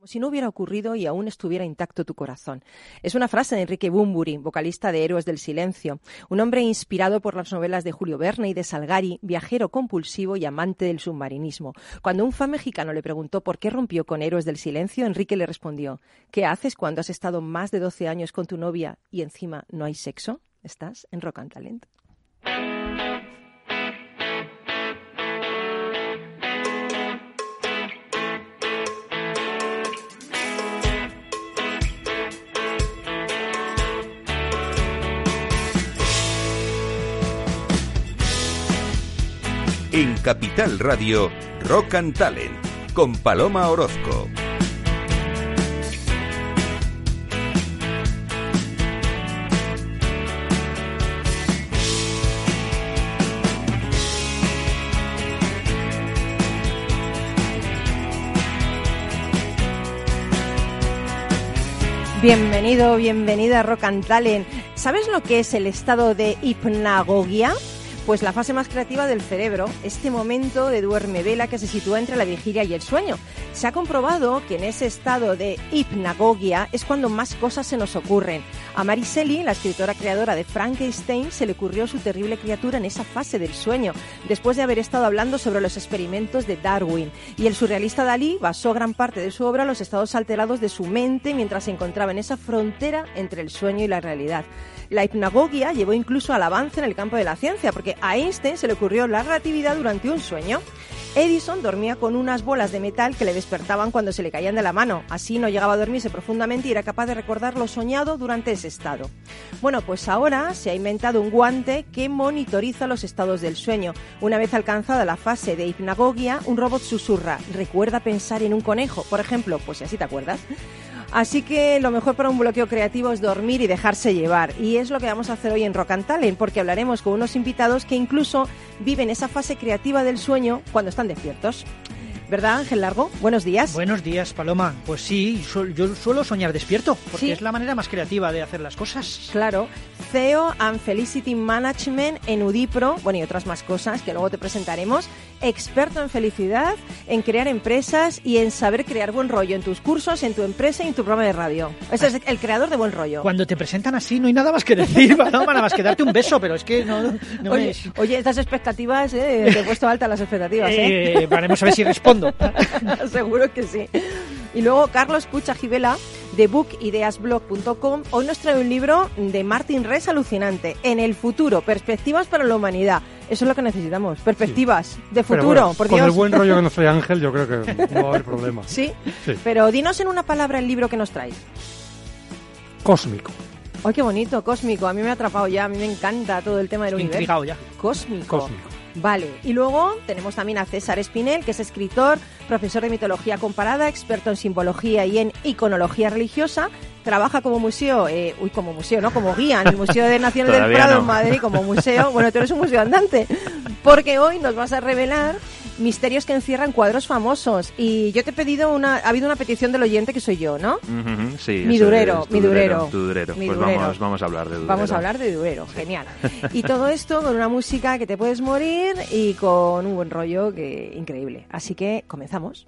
como si no hubiera ocurrido y aún estuviera intacto tu corazón. Es una frase de Enrique Bumburi, vocalista de Héroes del Silencio, un hombre inspirado por las novelas de Julio Verne y de Salgari, viajero compulsivo y amante del submarinismo. Cuando un fan mexicano le preguntó por qué rompió con Héroes del Silencio, Enrique le respondió, ¿qué haces cuando has estado más de 12 años con tu novia y encima no hay sexo? Estás en Rock and Talent. En Capital Radio, Rock and Talent, con Paloma Orozco. Bienvenido, bienvenida a Rock and Talent. ¿Sabes lo que es el estado de hipnagogia? Pues la fase más creativa del cerebro, este momento de duerme vela que se sitúa entre la vigilia y el sueño. Se ha comprobado que en ese estado de hipnagogia es cuando más cosas se nos ocurren. A Mary Shelley, la escritora creadora de Frankenstein, se le ocurrió su terrible criatura en esa fase del sueño, después de haber estado hablando sobre los experimentos de Darwin. Y el surrealista Dalí basó gran parte de su obra en los estados alterados de su mente mientras se encontraba en esa frontera entre el sueño y la realidad. La hipnagogia llevó incluso al avance en el campo de la ciencia, porque a Einstein se le ocurrió la relatividad durante un sueño. Edison dormía con unas bolas de metal que le despertaban cuando se le caían de la mano. Así no llegaba a dormirse profundamente y era capaz de recordar lo soñado durante ese estado. Bueno, pues ahora se ha inventado un guante que monitoriza los estados del sueño. Una vez alcanzada la fase de hipnagogia, un robot susurra, recuerda pensar en un conejo, por ejemplo, pues si así te acuerdas. Así que lo mejor para un bloqueo creativo es dormir y dejarse llevar. Y es lo que vamos a hacer hoy en Rock and Talent, porque hablaremos con unos invitados que incluso viven esa fase creativa del sueño cuando están despiertos. ¿Verdad, Ángel Largo? Buenos días. Buenos días, Paloma. Pues sí, yo suelo soñar despierto, porque ¿Sí? es la manera más creativa de hacer las cosas. Claro, CEO and Felicity Management en Udipro, bueno, y otras más cosas que luego te presentaremos. Experto en felicidad, en crear empresas y en saber crear buen rollo en tus cursos, en tu empresa y en tu programa de radio. Ese es el creador de buen rollo. Cuando te presentan así no hay nada más que decir, nada más que darte un beso, pero es que no, no Oye, es... oye, estas expectativas, eh, te he puesto altas las expectativas, ¿eh? Eh, veremos a ver si respondo. Seguro que sí. Y luego Carlos Pucha Gibela de bookideasblog.com hoy nos trae un libro de Martin Res alucinante. En el futuro, perspectivas para la humanidad. Eso es lo que necesitamos, perspectivas de futuro, bueno, por con el buen rollo que nos trae Ángel, yo creo que no va a haber problema. Sí, Sí. pero dinos en una palabra el libro que nos traes. Cósmico. ¡Ay, qué bonito! Cósmico. A mí me ha atrapado ya. A mí me encanta todo el tema del Estoy universo. intrigado ya. Cósmico. Cósmico. Vale, y luego tenemos también a César Espinel, que es escritor, profesor de mitología comparada, experto en simbología y en iconología religiosa. Trabaja como museo, eh, uy, como museo, ¿no? Como guía en el Museo de Naciones del Prado no. en Madrid, como museo. Bueno, tú eres un museo andante, porque hoy nos vas a revelar misterios que encierran cuadros famosos. Y yo te he pedido una, ha habido una petición del oyente que soy yo, ¿no? Ujú, sí, Mi durero, mi durero. Tu durero. Mi pues durero. Vamos, vamos a hablar de durero. Vamos a hablar de Durero, genial. Y todo esto con una música que te puedes morir y con un buen rollo que increíble. Así que comenzamos.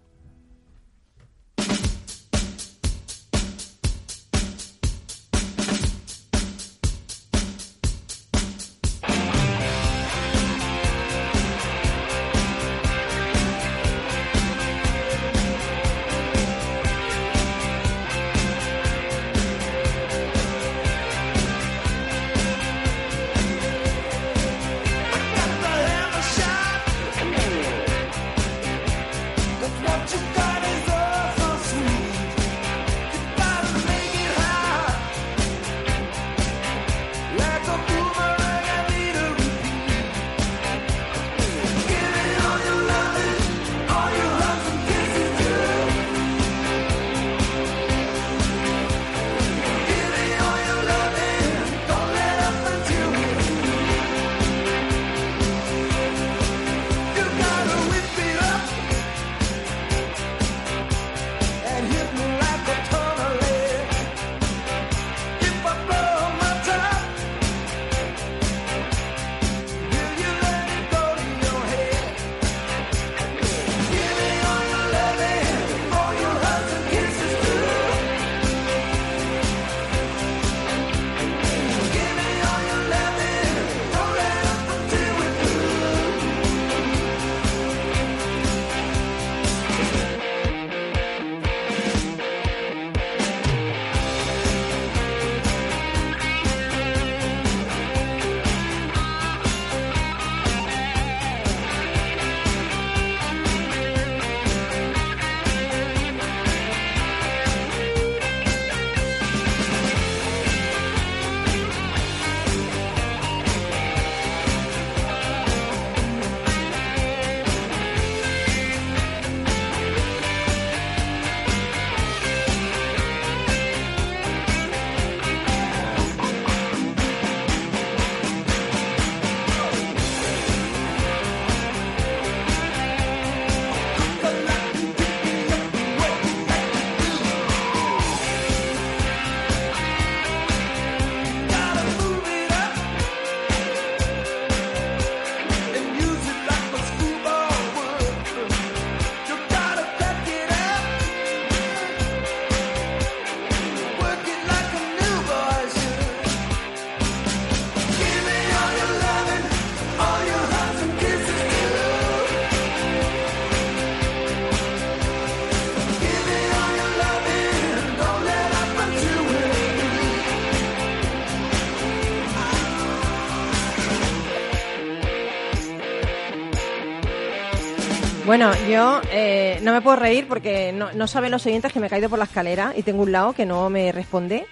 Bueno, yo eh, no me puedo reír porque no, no saben los oyentes que me he caído por la escalera y tengo un lado que no me responde.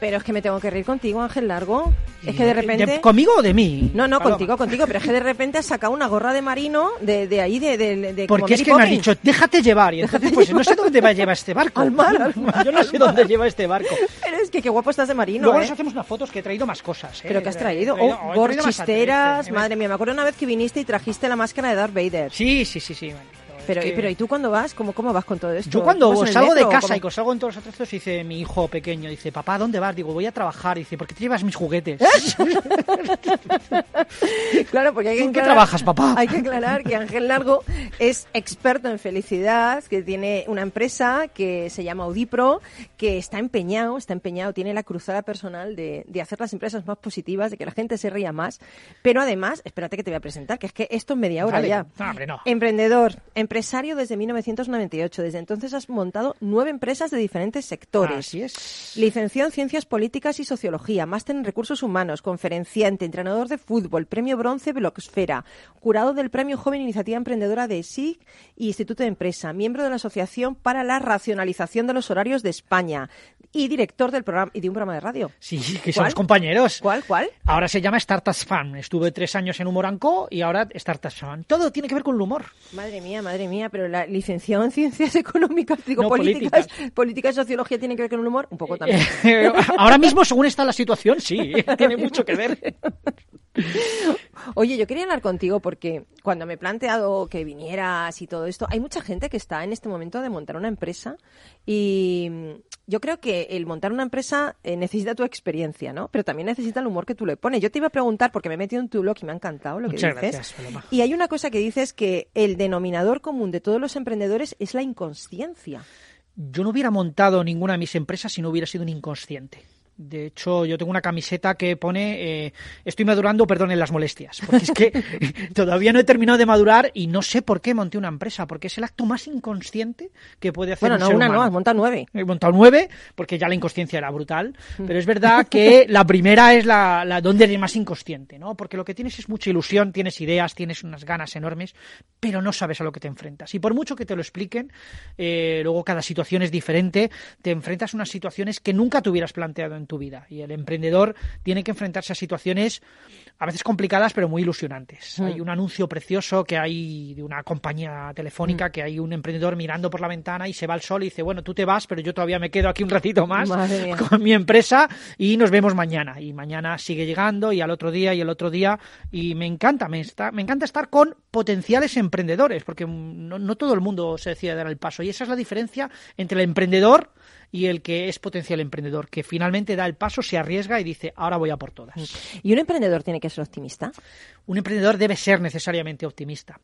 Pero es que me tengo que reír contigo, Ángel Largo. Es que de repente... ¿Conmigo o de mí? No, no, Paloma. contigo, contigo, pero es que de repente has sacado una gorra de marino de, de ahí, de, de, de Porque es que me has Poppins. dicho, déjate llevar. Y entonces, pues no sé dónde va a llevar este barco. Al mar, al mar, Yo no sé dónde lleva este barco. Pero es que qué guapo estás de marino, Luego ¿eh? nos hacemos unas fotos que he traído más cosas. ¿eh? ¿Pero qué has traído? traído- Oh, traído atreviste. madre mía, me acuerdo una vez que viniste y trajiste la máscara de Darth Vader. Sí, sí, sí, sí. bueno, Pero, que- pero ¿y tú cuándo vas? ¿Cómo, cómo vas con todo esto? Yo cuando ¿Vas en el salgo de casa y salgo en todos los atrezos, dice mi hijo pequeño, dice, papá, ¿dónde vas? Digo, voy a trabajar. Dice, ¿por qué te llevas mis juguetes? Claro, porque hay que ¿Tú en qué trabajas, papá? Hay que aclarar que Ángel Largo es experto en felicidad, que tiene una empresa que se llama Audipro, que está empeñado, está empeñado, tiene la cruzada personal de, de hacer las empresas más positivas, de que la gente se ría más. Pero además, espérate que te voy a presentar, que es que esto es media hora Dale. ya. No, hombre, no. Emprendedor, empresario desde 1998. Desde entonces has montado nueve empresas de diferentes sectores. Así es. Licenciado en Ciencias Políticas y Sociología, máster en Recursos Humanos, conferenciante, entrenador de fútbol, premio bronce Blogsfera, jurado del premio Joven Iniciativa Emprendedora de SIG y Instituto de Empresa, miembro de la Asociación para la Racionalización de los Horarios de España y director del programa y de un programa de radio. Sí, que ¿Cuál? somos compañeros. ¿Cuál? ¿Cuál? Ahora se llama Startups Fan. Estuve tres años en Humor Co y ahora Startups Fan. Todo tiene que ver con el humor. Madre mía, madre mía, pero la licenciado en Ciencias Económicas, digo, No, políticas, políticas. política y Sociología tiene que ver con el humor, un poco también. Eh, ahora mismo, según está la situación, sí, tiene mucho que ver. Oye, yo quería hablar contigo porque cuando me he planteado que vinieras y todo esto, hay mucha gente que está en este momento de montar una empresa y mm, yo creo que el montar una empresa eh, necesita tu experiencia, ¿no? Pero también necesita el humor que tú le pones. Yo te iba a preguntar porque me he metido en tu blog y me ha encantado lo que dices. gracias, Paloma. Y hay una cosa que dices que el denominador común de todos los emprendedores es la inconsciencia. Yo no hubiera montado ninguna de mis empresas si no hubiera sido un inconsciente. De hecho, yo tengo una camiseta que pone eh, estoy madurando, perdonen las molestias. Porque es que todavía no he terminado de madurar y no sé por qué monté una empresa, porque es el acto más inconsciente que puede hacer Bueno, un no ser una, humano. no, has montado nueve. He montado nueve, porque ya la inconsciencia era brutal. Pero es verdad que la primera es la, la donde eres más inconsciente, ¿no? Porque lo que tienes es mucha ilusión, tienes ideas, tienes unas ganas enormes, pero no sabes a lo que te enfrentas. Y por mucho que te lo expliquen, eh, luego cada situación es diferente, te enfrentas a unas situaciones que nunca te hubieras planteado en tu vida. Y el emprendedor tiene que enfrentarse a situaciones a veces complicadas, pero muy ilusionantes. Hay un anuncio precioso que hay de una compañía telefónica que hay un emprendedor mirando por la ventana y se va al sol y dice, bueno, tú te vas, pero yo todavía me quedo aquí un ratito más con mi empresa y nos vemos mañana. Y mañana sigue llegando y al otro día y el otro día. Y me encanta, me, está, me encanta estar con potenciales emprendedores, porque mm, no, no todo el mundo se decide a dar el paso. Y esa es la diferencia entre el emprendedor y el que es potencial emprendedor, que finalmente da el paso, se arriesga y dice, ahora voy a por todas. ¿Y un emprendedor tiene que ser optimista? Un emprendedor debe ser necesariamente optimista.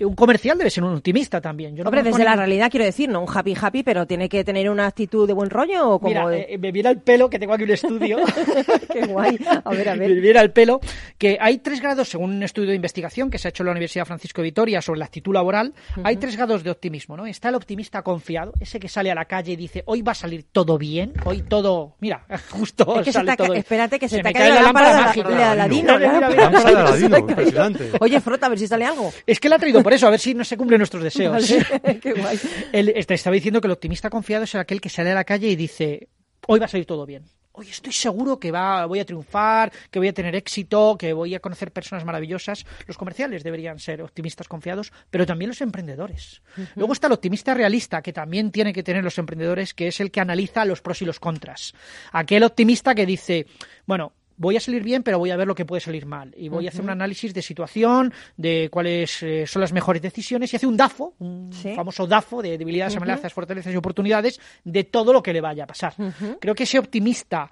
Un comercial debe ser un optimista también. Yo no Hombre, desde la realidad quiero decir, no un happy happy, pero tiene que tener una actitud de buen rollo o como Mira, de- eh, me viera el pelo, que tengo aquí un estudio. Qué guay. A ver, a ver. Me viera el pelo. Que hay tres grados, según un estudio de investigación que se ha hecho en la Universidad Francisco de Vitoria sobre la actitud laboral, hay tres grados de optimismo, ¿no? Está el optimista confiado, ese que sale a la calle y dice, hoy va a salir todo bien, hoy todo, mira, justo Es que sale todo espérate, que se te cae la la lámpara mágica. de Aladino. La impresionante. Oye, frota, a ver si sale algo. Es que la ha traído por eso, a ver si no se cumplen nuestros deseos. Vale, Qué guay. Él este, estaba diciendo que el optimista confiado es aquel que sale a la calle y dice, hoy va a salir todo bien. Hoy estoy seguro que va, voy a triunfar, que voy a tener éxito, que voy a conocer personas maravillosas. Los comerciales deberían ser optimistas confiados, pero también los emprendedores. Luego está el optimista realista, que también tiene que tener los emprendedores, que es el que analiza los pros y los contras. Aquel optimista que dice, bueno, voy a salir bien, pero voy a ver lo que puede salir mal. Y voy a hacer un análisis de situación, de cuáles eh, son las mejores decisiones, y hace un DAFO, un Sí. famoso DAFO de debilidades, amenazas, fortalezas y oportunidades, de todo lo que le vaya a pasar. Creo que ese optimista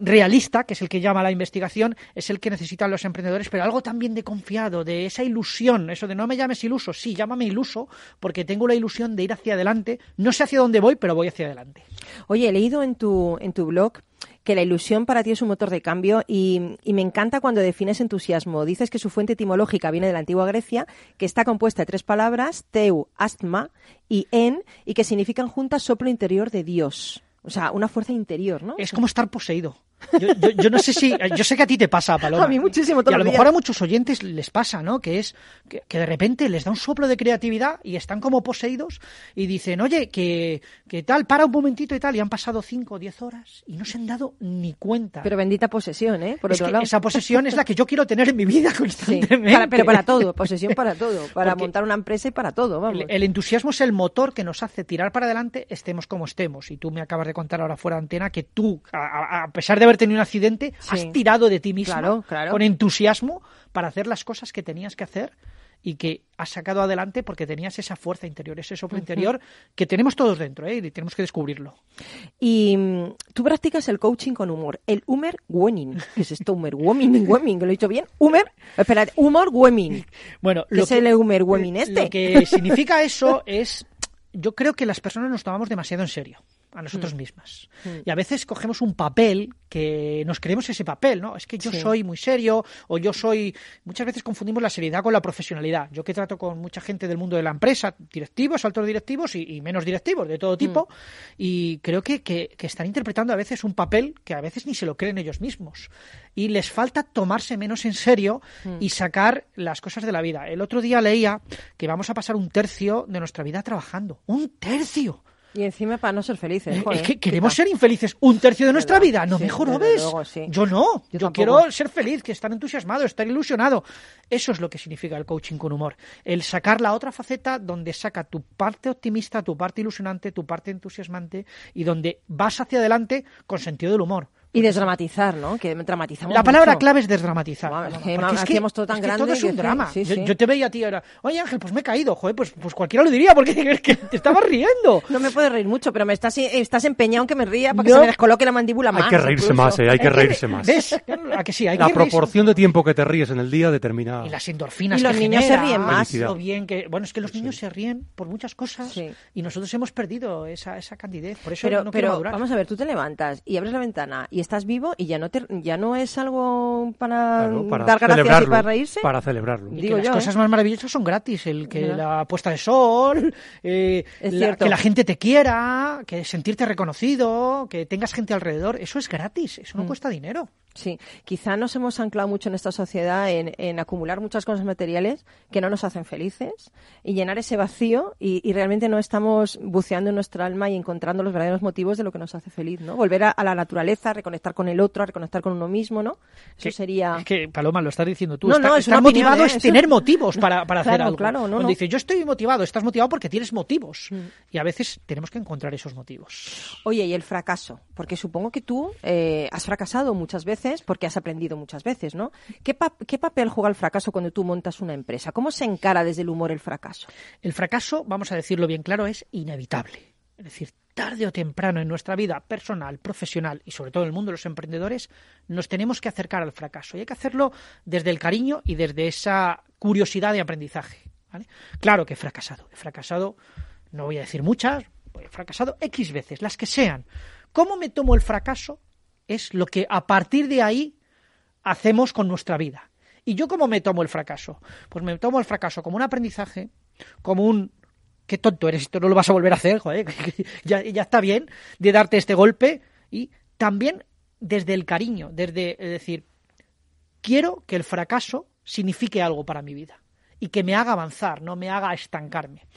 realista, que es el que llama la investigación, es el que necesitan los emprendedores, pero algo también de confiado, de esa ilusión, eso de no me llames iluso, sí, llámame iluso, porque tengo la ilusión de ir hacia adelante, no sé hacia dónde voy, pero voy hacia adelante. Oye, he leído en tu, en tu blog que la ilusión para ti es un motor de cambio y, y me encanta cuando defines entusiasmo. Dices que su fuente etimológica viene de la antigua Grecia, que está compuesta de tres palabras, teu, astma y en, y que significan juntas soplo interior de Dios. O sea, una fuerza interior, ¿no? Es como estar poseído. Yo, yo- yo no sé si. Yo sé que a ti te pasa, Paloma. A mí muchísimo, todos Y a lo mejor a muchos oyentes les pasa, ¿no? Que es que, que de repente les da un soplo de creatividad y están como poseídos y dicen, oye, que, que tal, para un momentito y tal, y han pasado 5 o 10 horas y no se han dado ni cuenta. Pero bendita posesión, ¿eh? Por es otro que lado. esa posesión es la que yo quiero tener en mi vida Sí, constantemente. para- pero para todo, posesión para todo, para Porque montar una empresa y para todo, vamos. El, el entusiasmo es el motor que nos hace tirar para adelante, estemos como estemos. Y tú me acabas de contar ahora fuera de antena que tú, a, a- a pesar de haber tenido un accidente, Sí. has tirado de ti mismo Claro, claro. con entusiasmo para hacer las cosas que tenías que hacer y que has sacado adelante porque tenías esa fuerza interior, ese soplo interior que tenemos todos dentro ¿eh? y tenemos que descubrirlo. Y mm, tú practicas el coaching con humor, el humor winning. ¿Qué es esto? Humor winning, winning, que lo he dicho bien. Humor, espera, humor winning. Bueno, ¿Qué es el humor winning este? Lo que significa eso es, yo creo que las personas nos tomamos demasiado en serio a Mm. nosotros mismas. Y a veces cogemos un papel que nos creemos ese papel, ¿no? Es que yo Sí. soy muy serio o yo soy... Muchas veces confundimos la seriedad con la profesionalidad. Yo que trato con mucha gente del mundo de la empresa, directivos, altos directivos y, y menos directivos, de todo tipo, Mm. y creo que, que- que están interpretando a veces un papel que a veces ni se lo creen ellos mismos. Y les falta tomarse menos en serio Mm. y sacar las cosas de la vida. El otro día leía que vamos a pasar un tercio de nuestra vida trabajando. ¡Un tercio! Y encima para no ser felices. Joder, es que queremos ser infelices un tercio de nuestra vida. No sí, me jorobes. luego, sí. Yo no. Yo Yo, quiero ser feliz, que estar entusiasmado, estar ilusionado. Eso es lo que significa el coaching con humor. El sacar la otra faceta donde saca tu parte optimista, tu parte ilusionante, tu parte entusiasmante y donde vas hacia adelante con sentido del humor. Y desdramatizar, ¿no? Que dramatizamos La palabra mucho. clave es desdramatizar. Guau, es que ma- hacíamos todo tan es que grande todo es un es que- drama. sí, yo, sí. yo te veía a ti ahora, oye Ángel, pues me he caído, joder, pues, pues cualquiera lo diría porque es que te estabas riendo. No me puedes reír mucho, pero me estás, estás empeñado en que me ría para que No. se me descoloque la mandíbula más. Hay que reírse incluso. más, eh, hay que reírse más. ¿Ves? ¿A que sí? Hay La que reírse. proporción de tiempo que te ríes en el día determina. Y las endorfinas Y los que niños se genera, ríen más. Lo bien que bueno es que los niños se ríen por muchas cosas Sí. y nosotros hemos perdido esa, esa candidez por eso Pero, no quiero pero vamos a ver, tú te levantas y abres la ventana y estás vivo y ya no te, ya no es algo para, Claro, para dar gracias y para reírse. Para celebrarlo. Y digo que las cosas ¿eh? más maravillosas son gratis, el que la puesta de sol, eh, Es la- cierto. que la gente te quiera, que sentirte reconocido, que tengas gente alrededor, eso es gratis, eso Mm. no cuesta dinero. Sí, quizá nos hemos anclado mucho en esta sociedad en, en acumular muchas cosas materiales que no nos hacen felices y llenar ese vacío y, y realmente no estamos buceando en nuestra alma y encontrando los verdaderos motivos de lo que nos hace feliz, ¿no? Volver a, a la naturaleza, a reconectar con el otro, a reconectar con uno mismo, ¿no? Eso Que- sería... Es que, Paloma, lo estás diciendo tú. No, Está- no, es estar opinión, motivado ¿eh? es Eso- tener motivos para, para hacer algo. claro, no, Cuando dices, yo estoy motivado, estás motivado porque tienes motivos. Mm. Y a veces tenemos que encontrar esos motivos. Oye, y el fracaso, porque supongo que tú eh, has fracasado muchas veces porque has aprendido muchas veces, ¿no? ¿Qué, pa- ¿Qué papel juega el fracaso cuando tú montas una empresa? ¿Cómo se encara desde el humor el fracaso? El fracaso, vamos a decirlo bien claro, es inevitable. Es decir, tarde o temprano en nuestra vida personal, profesional y sobre todo en el mundo de los emprendedores, nos tenemos que acercar al fracaso. Y hay que hacerlo desde el cariño y desde esa curiosidad de aprendizaje. Claro que he fracasado. He fracasado, no voy a decir muchas, he fracasado X veces, las que sean. ¿Cómo me tomo el fracaso? Es lo que a partir de ahí hacemos con nuestra vida. ¿Y yo cómo me tomo el fracaso? Pues me tomo el fracaso como un aprendizaje, como un qué tonto eres, esto no lo vas a volver a hacer, joder, ya, ya está bien de darte este golpe y también desde el cariño, desde es decir, quiero que el fracaso signifique algo para mi vida y que me haga avanzar, no me haga estancarme.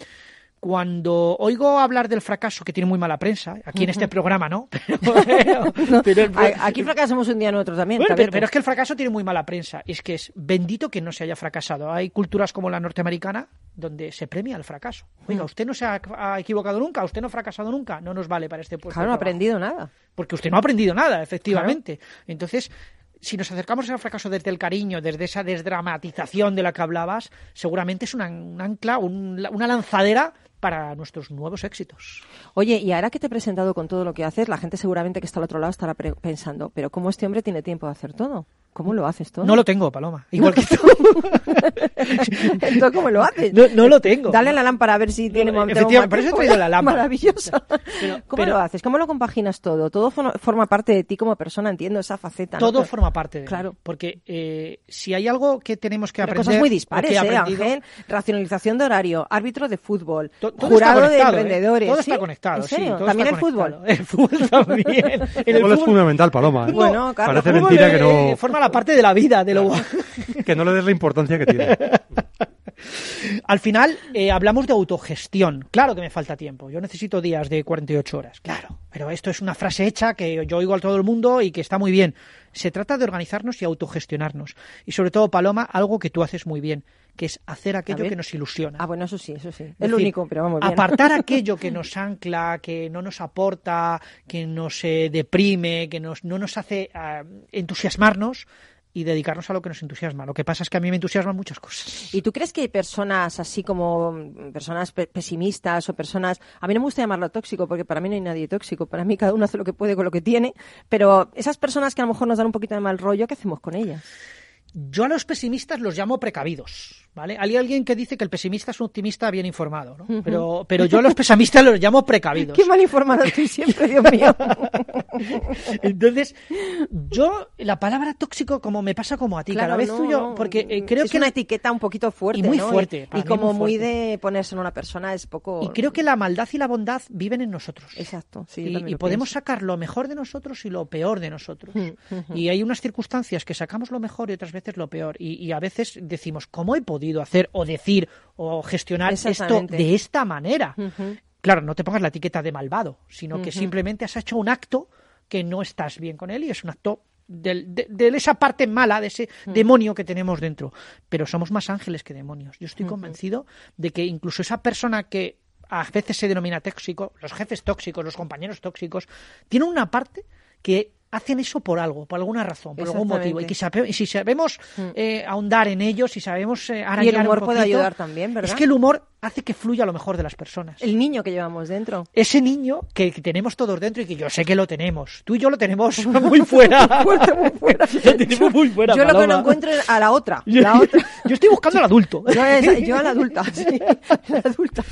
Cuando oigo hablar del fracaso, que tiene muy mala prensa, aquí en este programa no, pero, Aquí fracasamos un día nosotros también. bueno, también. pero, es que el fracaso tiene muy mala prensa. Es que es bendito que no se haya fracasado. Hay culturas como la norteamericana donde se premia el fracaso. Oiga, usted no se ha, ha equivocado nunca, usted no ha fracasado nunca. No nos vale para este puesto. Claro, no ha aprendido nada. Porque usted no ha aprendido nada, efectivamente. Entonces, si nos acercamos al fracaso desde el cariño, desde esa desdramatización de la que hablabas, seguramente es una, un ancla, un- una lanzadera para nuestros nuevos éxitos. Oye, y ahora que te he presentado con todo lo que haces, la gente seguramente que está al otro lado estará pensando, pero ¿cómo este hombre tiene tiempo de hacer todo? ¿Cómo lo haces todo? No lo tengo, Paloma. Igual que tú. Entonces, ¿cómo lo haces? No, no lo tengo. Dale a la lámpara a ver si tiene No, efectivamente, por eso he traído la lámpara. Maravilloso. Pero- ¿Cómo pero- lo haces? ¿Cómo lo compaginas todo? Todo forma, parte de ti como persona, entiendo esa faceta. Todo forma parte de mí. Claro. Porque eh, si hay algo que tenemos que Pero aprender... cosas muy dispares, ¿eh, Ángel? Racionalización de horario, árbitro de fútbol, todo jurado de ¿eh? emprendedores. Todo ¿sí? está conectado, ¿En serio? sí. todo ¿También está el fútbol? El fútbol también. El el fútbol es fundamental, Paloma. ¿eh? Bueno, claro. Parece mentira que no, la parte de la vida, de lo... que no le des la importancia que tiene. Al final eh, hablamos de autogestión. Claro que me falta tiempo. Yo necesito días de 48 horas. Claro. Pero esto es una frase hecha que yo oigo a todo el mundo y que está muy bien. Se trata de organizarnos y autogestionarnos. Y sobre todo, Paloma, algo que tú haces muy bien, que es hacer aquello que nos ilusiona. Ah, bueno, eso sí, eso sí. Es Es lo decir, único, pero vamos bien. Apartar aquello que nos ancla, que no nos aporta, que nos eh, deprime, que nos, no nos hace ah, entusiasmarnos y dedicarnos a lo que nos entusiasma. Lo que pasa es que a mí me entusiasman muchas cosas. ¿Y tú crees que hay personas así como mm, personas pe- pesimistas o personas... A mí no me gusta llamarlo tóxico porque para mí no hay nadie tóxico. Para mí cada uno hace lo que puede con lo que tiene. Pero esas personas que a lo mejor nos dan un poquito de mal rollo, ¿qué hacemos con ellas? Yo a los pesimistas los llamo precavidos, ¿vale? Hay alguien que dice que el pesimista es un optimista bien informado, ¿no? Pero, pero yo a los pesimistas los llamo precavidos. Qué mal informado estoy siempre, Dios mío. Entonces, yo, la palabra tóxico, como me pasa como a ti, Claro, cada vez no, tuyo, no. porque eh, creo es que una etiqueta un poquito fuerte, Y muy fuerte, Y, mí como muy muy fuerte. de ponerse en una persona es poco... y creo que la maldad y la bondad viven en nosotros. Exacto, sí, y, y podemos pienso. sacar lo mejor de nosotros y lo peor de nosotros. Mm. Y hay unas circunstancias que sacamos lo mejor y otras veces lo peor. Y, y a veces decimos, ¿cómo he podido hacer o decir o gestionar esto de esta manera? Claro, no te pongas la etiqueta de malvado, sino que simplemente has hecho un acto que no estás bien con él y es un acto del- de, de esa parte mala, de ese demonio que tenemos dentro. Pero somos más ángeles que demonios. Yo estoy convencido de que incluso esa persona que a veces se denomina tóxico, los jefes tóxicos, los compañeros tóxicos, tienen una parte que hacen eso por algo, por alguna razón, por algún motivo. Y, que sabe- y si sabemos eh, ahondar en ellos, si sabemos eh, Mm. Y el arañar un humor puede poquito, ayudar también, ¿verdad? Es que el humor hace que fluya lo mejor de las personas El niño que llevamos dentro. ese niño que, tenemos todos dentro y que yo sé que lo tenemos. Tú y yo lo tenemos muy fuera. Fuerte, muy fuera. Lo tenemos muy fuera, Yo lo que no encuentro es a la otra. Yo, La otra. yo estoy buscando al adulto. Yo, a la adulta, sí. La adulta.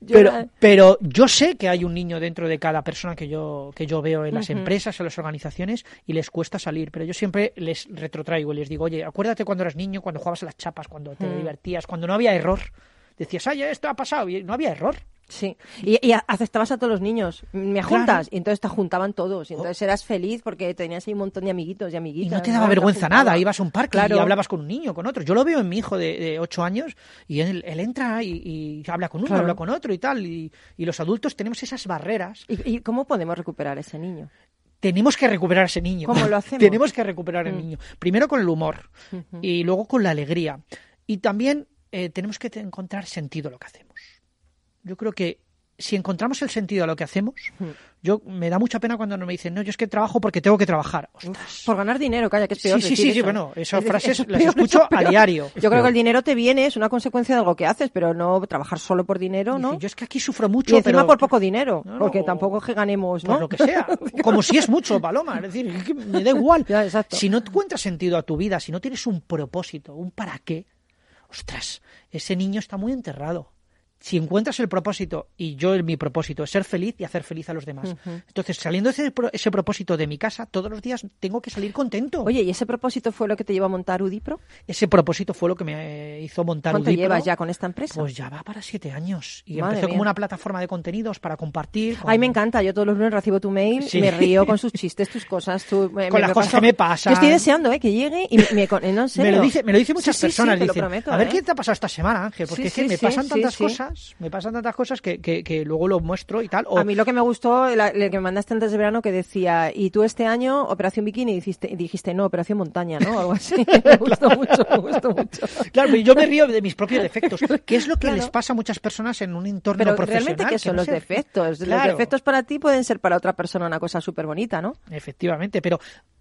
Yo Pero, la- pero yo sé que hay un niño dentro de cada persona que yo, que yo veo en las empresas, en las organizaciones, y les cuesta salir. Pero yo siempre les retrotraigo y les digo, oye, acuérdate cuando eras niño, cuando jugabas a las chapas, cuando te divertías, cuando no había error. Decías, ay, esto ha pasado, y no había error. Sí, y, y aceptabas a todos los niños. Me Claro. juntas, y entonces te juntaban todos. Y entonces eras feliz porque tenías ahí un montón de amiguitos y Y amiguitas. no te daba vergüenza nada, ibas a un parque Claro. y hablabas con un niño, con otro. Yo lo veo en mi hijo de, de 8 años y él, él entra y, y habla con uno, Claro. habla con otro y tal. Y, y los adultos tenemos esas barreras. ¿Y, y cómo podemos recuperar ese niño? Tenemos que recuperar ese niño. ¿Cómo lo hacemos? tenemos que recuperar el Mm. niño. Primero con el humor y luego con la alegría. Y también eh, tenemos que encontrar sentido a lo que hacemos. Yo creo que si encontramos el sentido a lo que hacemos, yo me da mucha pena cuando me dicen, no, yo es que trabajo porque tengo que trabajar. Ostras. Por ganar dinero, calla, que es peor. Sí, sí, sí, sí, bueno, esas Es frases es las peor, escucho a diario. Yo creo que el dinero te viene, es una consecuencia de algo que haces, pero no trabajar solo por dinero, ¿no? Dice, Yo es que aquí sufro Y mucho, encima pero por poco dinero, No, no, porque tampoco es que ganemos, ¿no? por lo que sea. Como si es mucho, Paloma. Es decir, me da igual. Ya. Si no encuentras sentido a tu vida, si no tienes un propósito, un para qué, ostras, ese niño está muy enterrado. Si encuentras el propósito, y yo mi propósito es ser feliz y hacer feliz a los demás. Entonces, saliendo de ese, ese propósito de mi casa, todos los días tengo que salir contento. Oye, ¿y ese propósito fue lo que te llevó a montar Udipro? Ese propósito fue lo que me hizo montar ¿Cuánto Udipro. llevas ya con esta empresa? Pues ya va para siete años. Y Madre empezó mía. como una plataforma de contenidos para compartir. con- Ay, me encanta. Yo todos los lunes recibo tu mail, Sí. me río con sus chistes, tus cosas. tu- me- Con me- las cosas que me pasan. Yo estoy deseando eh, que llegue y me, me eh, no, en Me lo dice, me lo dice muchas Sí, sí, sí, personas. lo dicen, prometo, a ver ¿eh? qué te ha pasado esta semana, Ángel, porque es que me pasan tantas sí. Cosas, me pasan tantas cosas que, que, que luego lo muestro y tal. O, A mí lo que me gustó, la- el que me mandaste antes de verano, que decía, y tú este año, Operación Bikini, dijiste, dijiste no, Operación Montaña, ¿no? O algo así. me gustó mucho, me gustó mucho. Claro, yo me río de mis propios defectos. ¿Qué es lo que Claro. les pasa a muchas personas en un entorno Pero profesional? realmente, ¿qué que son no los sé? defectos? Los defectos para ti pueden ser para otra persona una cosa súper bonita, ¿no? Efectivamente, pero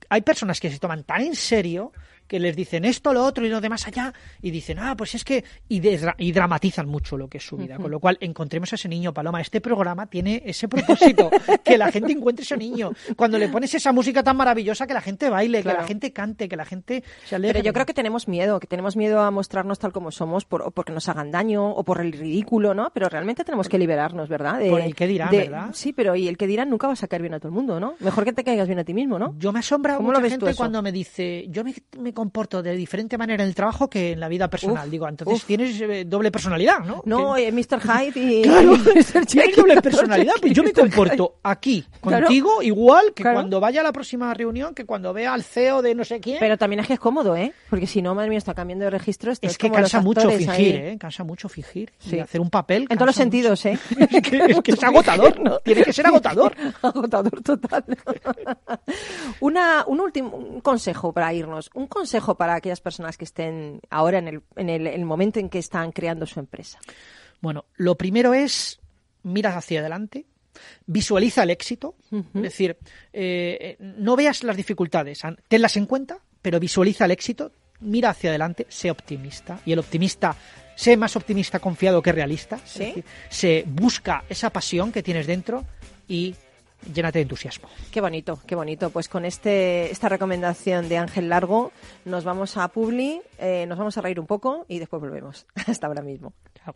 hay personas que se toman tan en serio que les dicen esto, lo otro y lo demás allá, y dicen, ah, pues es que. Y, y dramatizan mucho lo que es su vida. Con lo cual, encontremos a ese niño, Paloma. Este programa tiene ese propósito, que la gente encuentre ese niño. Cuando le pones esa música tan maravillosa, que la gente baile, Claro. que la gente cante, que la gente se alegre. Pero yo creo que tenemos miedo, que tenemos miedo a mostrarnos tal como somos por, o porque nos hagan daño o por el ridículo, ¿no? Pero realmente tenemos que liberarnos, ¿verdad? Por el qué dirán, de- ¿verdad? Sí, pero y el que dirán nunca va a sacar bien a todo el mundo, ¿no? Mejor que te caigas bien a ti mismo, ¿no? Yo me asombra ¿Cómo lo mucha ves gente cuando me dice, yo me, me comporto de diferente manera en el trabajo que en la vida personal. Uf, Digo, entonces uf. tienes eh, doble personalidad, ¿no? No, eh, Mr. Hyde y Claro, Mr. tienes doble personalidad. Pues yo me comporto aquí Claro. contigo igual que Claro. cuando vaya a la próxima reunión, que cuando vea al CEO de no sé quién. Pero también es que es cómodo, ¿eh? Porque si no, madre mía, está cambiando de registro. Esto es es que como cansa mucho fingir, ahí. ¿eh? Cansa mucho fingir. Sí. Y hacer un papel. En todos los mucho. sentidos, ¿eh? Es que, es que es agotador, ¿no? Tiene que ser agotador. Agotador total. Una, un último un consejo para irnos. Un consejo para aquellas personas que estén ahora en el, en el, el momento en que están creando su empresa. Bueno, lo primero es mira hacia adelante, visualiza el éxito, es decir, eh, no veas las dificultades, tenlas en cuenta, pero visualiza el éxito, mira hacia adelante, sé optimista y el optimista sé más optimista confiado que realista, es ¿Sí? decir, se busca esa pasión que tienes dentro y llénate de entusiasmo. Qué bonito, qué bonito. Pues con este, esta recomendación de Ángel Largo nos vamos a Publi, eh, nos vamos a reír un poco y después volvemos. Hasta ahora mismo. Chao.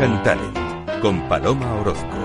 Talent con Paloma Orozco.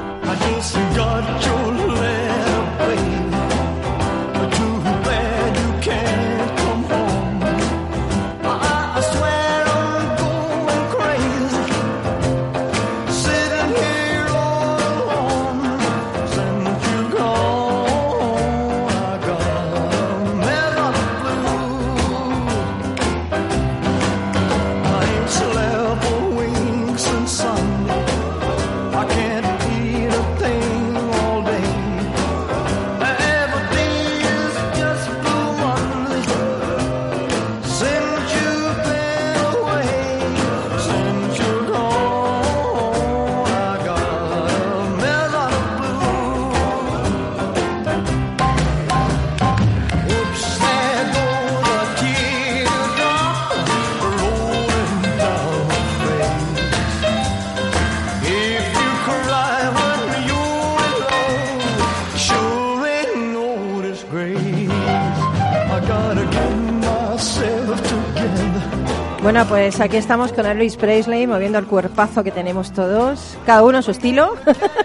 Bueno, pues aquí estamos con Elvis Presley moviendo el cuerpazo que tenemos todos, cada uno a su estilo.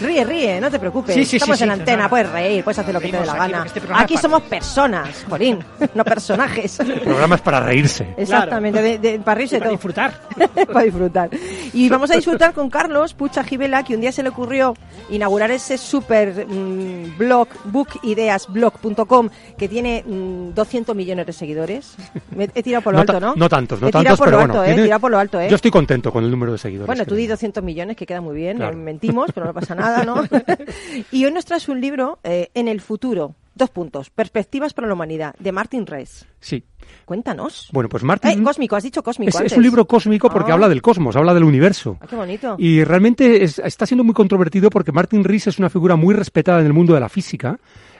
ríe, ríe, no te preocupes. Sí, sí, sí, estamos sí, en sí, antena, nada. puedes reír, puedes hacer lo que te dé la aquí, gana. este Aquí para- somos personas, Jolín, no personajes. El programa es para reírse. Exactamente, de, de- para reírse Para todo. disfrutar. para disfrutar. Y vamos a disfrutar con Carlos Pucha Gibela, que un día se le ocurrió inaugurar ese super mm, blog, bookideasblog.com, que tiene mm, 200 millones de seguidores. Me he tirado por lo No alto, ¿no? No tantos, no He tirado tantos, por pero lo bueno. alto, ¿eh? tiene- He tirado por lo alto, ¿eh? Yo estoy contento con el número de seguidores. Bueno, tú di 200 millones, que queda muy bien, Claro. eh, mentimos, pero no pasa nada, ¿no? y hoy nos traes un libro, eh, En el futuro, dos puntos, Perspectivas para la humanidad, de Martin Rees. Sí. Cuéntanos. Bueno, pues Martin... Eh, cósmico, has dicho cósmico Es, un libro cósmico porque Ah. habla del cosmos, habla del universo. Ah, qué bonito. Y realmente es- está siendo muy controvertido porque Martin Rees es una figura muy respetada en el mundo de la física.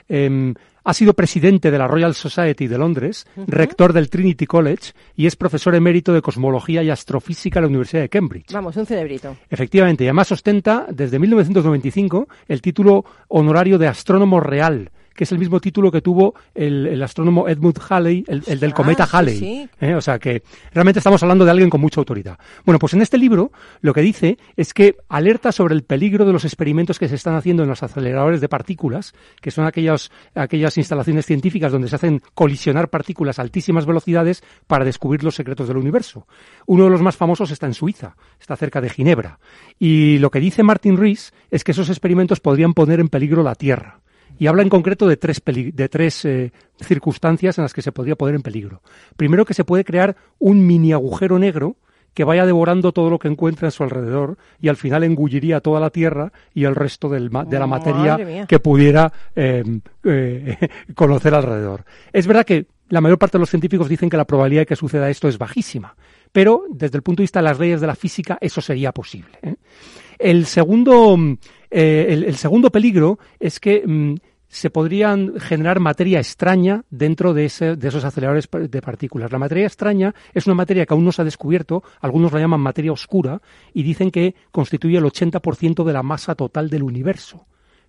Em, ha sido presidente de la Royal Society de Londres, rector del Trinity College y es profesor emérito de cosmología y astrofísica en la Universidad de Cambridge. Vamos, un cerebrito. Efectivamente, y además ostenta desde 1995 el título honorario de astrónomo real, que es el mismo título que tuvo el, el astrónomo Edmund Halley, el, el del Ah, cometa sí, Halley. sí. ¿eh? O sea que realmente estamos hablando de alguien con mucha autoridad. Bueno, pues en este libro lo que dice es que alerta sobre el peligro de los experimentos que se están haciendo en los aceleradores de partículas, que son aquellas, aquellas instalaciones científicas donde se hacen colisionar partículas a altísimas velocidades para descubrir los secretos del universo. Uno de los más famosos está en Suiza, está cerca de Ginebra. Y lo que dice Martin Rees es que esos experimentos podrían poner en peligro la Tierra. Y habla en concreto de tres, peli- de tres eh, circunstancias en las que se podría poner en peligro. Primero, que se puede crear un mini agujero negro que vaya devorando todo lo que encuentra a su alrededor y al final engulliría toda la Tierra y el resto del ma- de la materia que pudiera eh, eh, conocer alrededor. Es verdad que la mayor parte de los científicos dicen que la probabilidad de que suceda esto es bajísima, pero desde el punto de vista de las leyes de la física eso sería posible. ¿eh? El segundo, mm, eh, el, segundo peligro es que mm, se podrían generar materia extraña dentro de, ese- de esos aceleradores de partículas. La materia extraña es una materia que aún no se ha descubierto, algunos la llaman materia oscura, y dicen que constituye el 80% de la masa total del universo.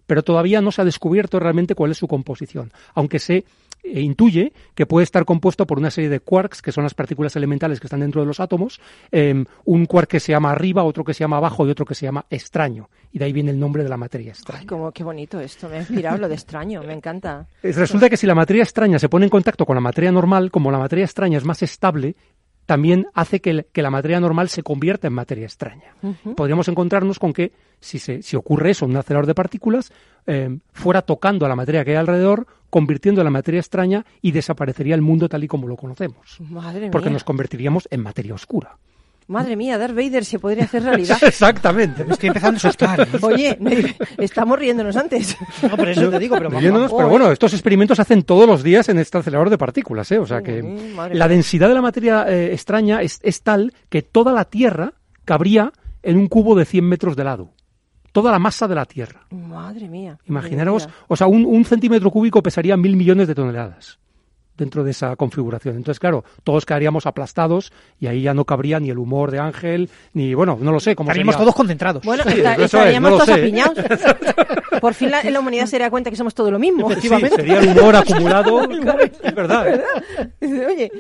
Pero todavía no se ha descubierto realmente cuál es su composición, aunque se intuye que puede estar compuesto por una serie de quarks, que son las partículas elementales que están dentro de los átomos, em, un quark que se llama arriba, otro que se llama abajo y otro que se llama extraño. Y de ahí viene el nombre de la materia extraña. Ay, como, qué bonito esto, me ha inspirado lo de extraño, me encanta. Eh, Resulta que si la materia extraña se pone en contacto con la materia normal, como la materia extraña es más estable, también hace que, la materia normal se convierta en materia extraña. Podríamos encontrarnos con que si, se, si ocurre eso en un acelerador de partículas, eh, fuera tocando a la materia que hay alrededor, convirtiendo la materia extraña y desaparecería el mundo tal y como lo conocemos. Madre Porque mía. nos convertiríamos en materia oscura. Madre mía, Darth Vader se podría hacer realidad. Exactamente. Me estoy empezando a asustar. ¿eh? Oye, estamos riéndonos antes. No, por eso te digo, pero vamos, Riéndonos, pero bueno, estos experimentos se hacen todos los días en este acelerador de partículas, ¿eh? O sea que madre la densidad de la materia eh, extraña es, es tal que toda la Tierra cabría en un cubo de 100 metros de lado. Toda la masa de la Tierra. Madre mía. Imaginaros, Madre mía. o sea, un, un centímetro cúbico pesaría mil millones de toneladas dentro de esa configuración. Entonces, claro, todos quedaríamos aplastados y ahí ya no cabría ni el humor de Ángel, ni, bueno, no lo sé cómo Estaríamos sería. todos concentrados. Bueno, Sí, estaríamos no todos apiñados. Por fin la, la humanidad se daría cuenta que somos todo lo mismo. Sí, sería el humor acumulado. es verdad. ¿eh? Oye,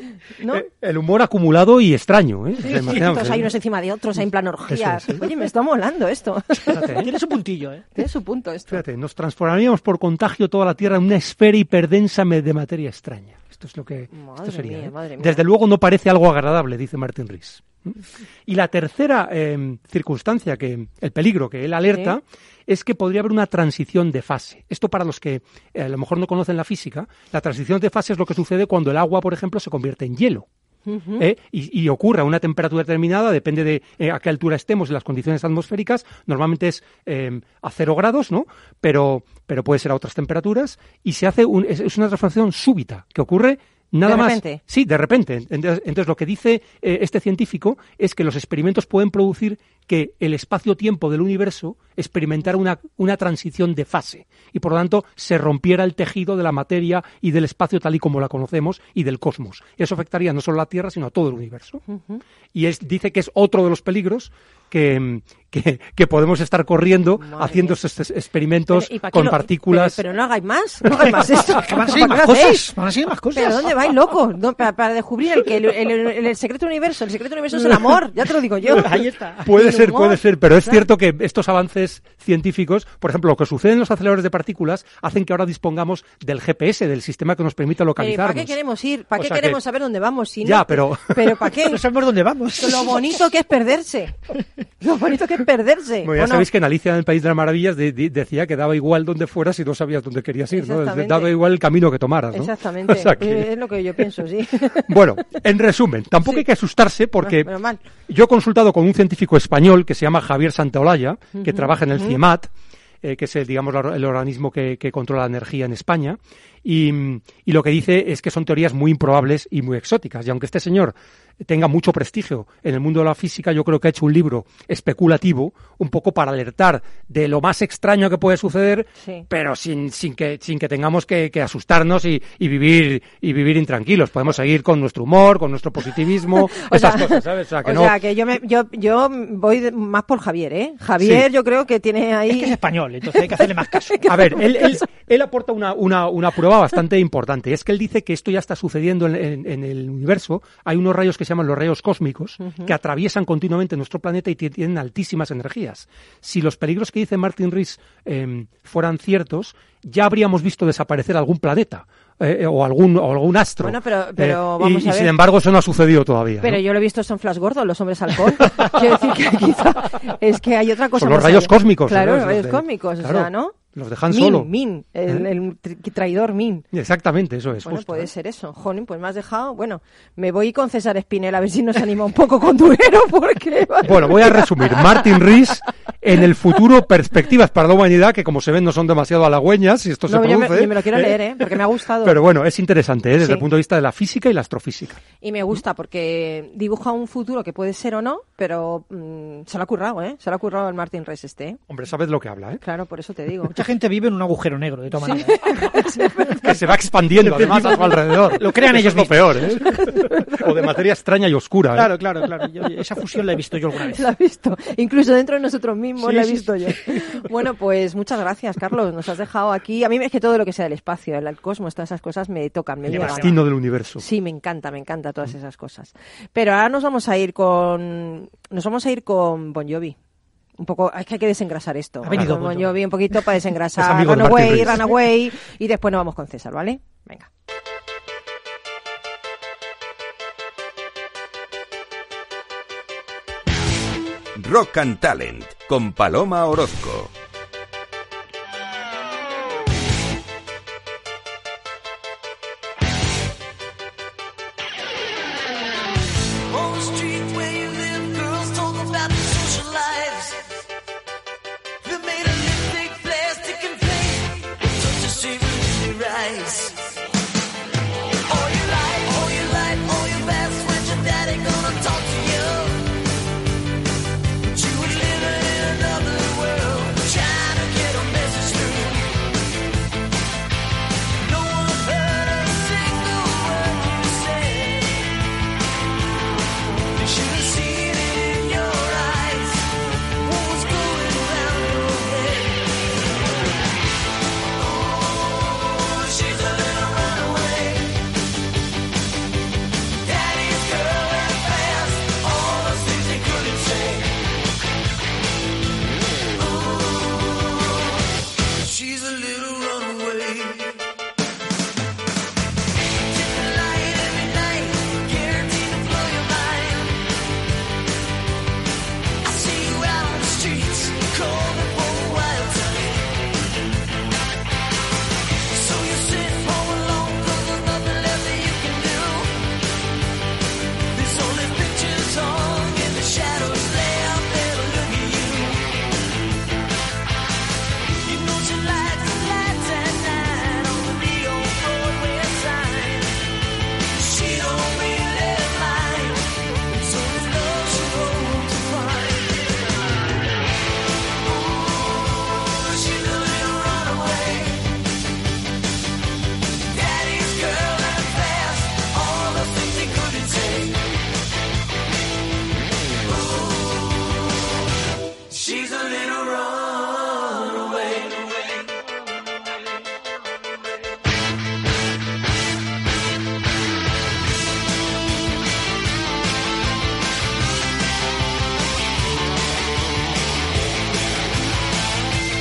¿no? Eh, El humor acumulado y extraño, ¿eh? Sí, todos hay unos encima de otros, hay en plan orgías. Oye, me está molando esto. Fíjate, ¿eh? Tiene su puntillo, ¿eh? Tiene su punto esto. Fíjate, nos transformaríamos por contagio toda la Tierra en una esfera hiperdensa de materia extraña. Esto es lo que Madre esto sería. mía, ¿eh? madre mía. Desde luego no parece algo agradable, dice Martin Rees. ¿Mm? Y la tercera eh, circunstancia, que el peligro que él alerta, es que podría haber una transición de fase. Esto para los que eh, a lo mejor no conocen la física, la transición de fase es lo que sucede cuando el agua, por ejemplo, se convierte en hielo. ¿Eh? y, y ocurre a una temperatura determinada, depende de eh, a qué altura estemos y las condiciones atmosféricas, normalmente es eh, a cero grados, ¿no? Pero, pero puede ser a otras temperaturas, y se hace un- es, es una transformación súbita, que ocurre nada De más. repente. Sí, de repente. Entonces, entonces lo que dice eh, este científico es que los experimentos pueden producir que el espacio-tiempo del universo experimentara una, una transición de fase y por lo tanto se rompiera el tejido de la materia y del espacio tal y como la conocemos y del cosmos. Eso afectaría no solo a la Tierra, sino a todo el universo. Y es, dice que es otro de los peligros que, que, que podemos estar corriendo haciendo estos experimentos Pero, ¿y pa' qué con lo- partículas. Pero, pero no hagáis más, no hagáis más esto. Van a seguir ¿Para más cosas, van a seguir más cosas. ¿Pero dónde vais, loco? No, para, para descubrir el, que el, el- el- el secreto universo. El secreto universo es el amor, ya te lo digo yo. Ahí está. Puede ser, humor. puede ser, pero es cierto que estos avances científicos, por ejemplo, lo que sucede en los aceleradores de partículas, hacen que ahora dispongamos del GPS, del sistema que nos permite ¿y localizarnos. ¿Para qué queremos ir? ¿Para O qué sea que- queremos saber dónde vamos? Si Ya, no- pero- ¿Pero para qué? No sabemos dónde vamos. Lo bonito que es perderse. Lo bonito que es perderse. Bueno, ya ¿o no? sabéis que en Alicia en el País de las Maravillas de- de- decía que daba igual dónde fueras si no sabías dónde querías ir, ¿no? Daba igual el camino que tomaras, ¿no? Exactamente. O sea que- Eh, Es lo que yo pienso, sí. Bueno, en resumen, tampoco hay que asustarse porque mal. yo he consultado con un científico español que se llama Javier Santaolalla, que trabaja en el ujú. CIEMAT, eh, que es el, digamos, el organismo que, que controla la energía en España, y, y lo que dice es que son teorías muy improbables y muy exóticas. Y aunque este señor tenga mucho prestigio en el mundo de la física, yo creo que ha hecho un libro especulativo, un poco para alertar de lo más extraño que puede suceder, Sí. pero sin, sin, que, sin que tengamos que, que asustarnos y, y vivir y vivir intranquilos. Podemos seguir con nuestro humor, con nuestro positivismo, esas sea, cosas, ¿sabes? O sea, que o no... sea, que yo, me, yo, yo voy más por Javier, ¿eh? Javier Sí. yo creo que tiene ahí... Es que es español, entonces hay que hacerle más caso. A ver, él, él, él aporta una, una, una prueba bastante importante. Es que él dice que esto ya está sucediendo en, en- en el universo. Hay unos rayos que se llaman los rayos cósmicos que atraviesan continuamente nuestro planeta y ti- tienen altísimas energías. Si los peligros que dice Martin Rees eh, fueran ciertos, ya habríamos visto desaparecer algún planeta. eh, o algún o algún astro. Bueno, pero- pero Eh, y- vamos y, a ver. sin embargo eso no ha sucedido todavía. Pero ¿no? yo lo he visto son Flash Gordo, los hombres halcón. Quiero decir que quizá es que hay otra cosa. Son los rayos allá. cósmicos, Claro, ¿no? los rayos cósmicos, o claro, sea, ¿no? Los de Han Min, Solo. Min, el, ¿Eh? el traidor Min. Exactamente, eso es. Bueno, justo, puede ¿eh? ser eso. Jolín, pues me has dejado. Bueno, me voy con César Espinel a ver si nos anima un poco con Durero, porque. Bueno, voy a resumir. Martin Rees, en el futuro, perspectivas para la humanidad, que como se ven no son demasiado halagüeñas, si esto No, se yo me, produce. yo me lo quiero leer, ¿eh? Porque me ha gustado. Pero bueno, es interesante, ¿eh? desde Sí. el punto de vista de la física y la astrofísica. Y me gusta porque dibuja un futuro que puede ser o no, pero mm, se lo ha currado, ¿eh? Se lo ha currado el Martin Rees este, ¿eh? Hombre, sabes lo que habla, ¿eh? Claro, por eso te digo. Mucha gente vive en un agujero negro, de todas Sí. maneras. Que se va expandiendo además a su alrededor. Lo crean Eso ellos es lo mismos. peor, ¿eh? O de materia extraña y oscura. ¿eh? Claro, claro, claro. Yo- esa fusión la he visto yo alguna vez. La he visto. Incluso dentro de nosotros mismos Sí, la he sí, visto yo. Bueno, pues muchas gracias, Carlos. Nos has dejado aquí. A mí es que todo lo que sea del espacio, el, el cosmos, todas esas cosas me tocan, me El llegan. destino del universo. Sí, me encanta, me encanta todas esas cosas. Pero ahora nos vamos a ir con nos vamos a ir con Bon Jovi. Un poco, es que hay que desengrasar esto. Ha venido Bon Bon Jovi un poquito para Es desengrasar Runaway. Runaway y después nos vamos con César, ¿vale? Venga. Rock and Talent con Paloma Orozco.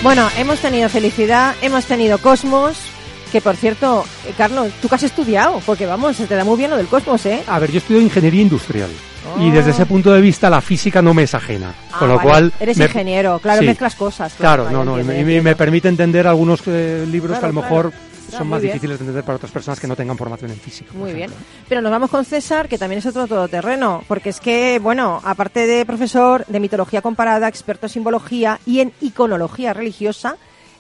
Bueno, hemos tenido felicidad, hemos tenido cosmos, que por cierto, eh, Carlos, ¿tú qué has estudiado? Porque vamos, se te da muy bien lo del cosmos, ¿eh? A ver, yo estudio ingeniería industrial. Y Oh. desde ese punto de vista la física no me es ajena. Ah, con lo vale. cual... Eres me- ingeniero, claro, Sí. mezclas cosas. Claro, vale, no, no, y entiendo, me, permite entender algunos eh, libros que a Claro, lo claro. mejor Ah, son más bien. difíciles de entender para otras personas que no tengan formación en física. Muy bien. Pero nos vamos con César, que también es otro todoterreno, porque es que, bueno, aparte de profesor de mitología comparada, experto en simbología y en iconología religiosa,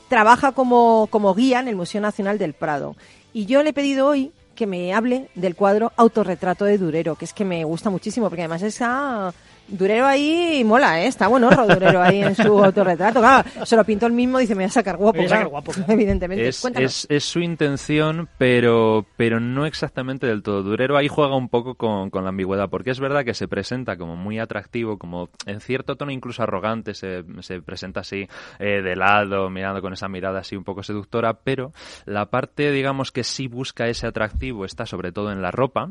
trabaja como, como guía en el Museo Nacional del Prado. Y yo le he pedido hoy que me hable del cuadro Autorretrato de Durero, que es que me gusta muchísimo, porque además esa... Durero ahí mola, ¿eh? Está bueno Durero ahí en su autorretrato. Claro, se lo pintó el mismo, dice, me voy a sacar guapo. Me voy a sacar claro, guapo. Evidentemente. Es, es su intención, pero, pero no exactamente del todo. Durero ahí juega un poco con, con la ambigüedad, porque es verdad que se presenta como muy atractivo, como en cierto tono incluso arrogante, se, se presenta así eh, de lado, mirando con esa mirada así un poco seductora, pero la parte, digamos, que sí busca ese atractivo está sobre todo en la ropa,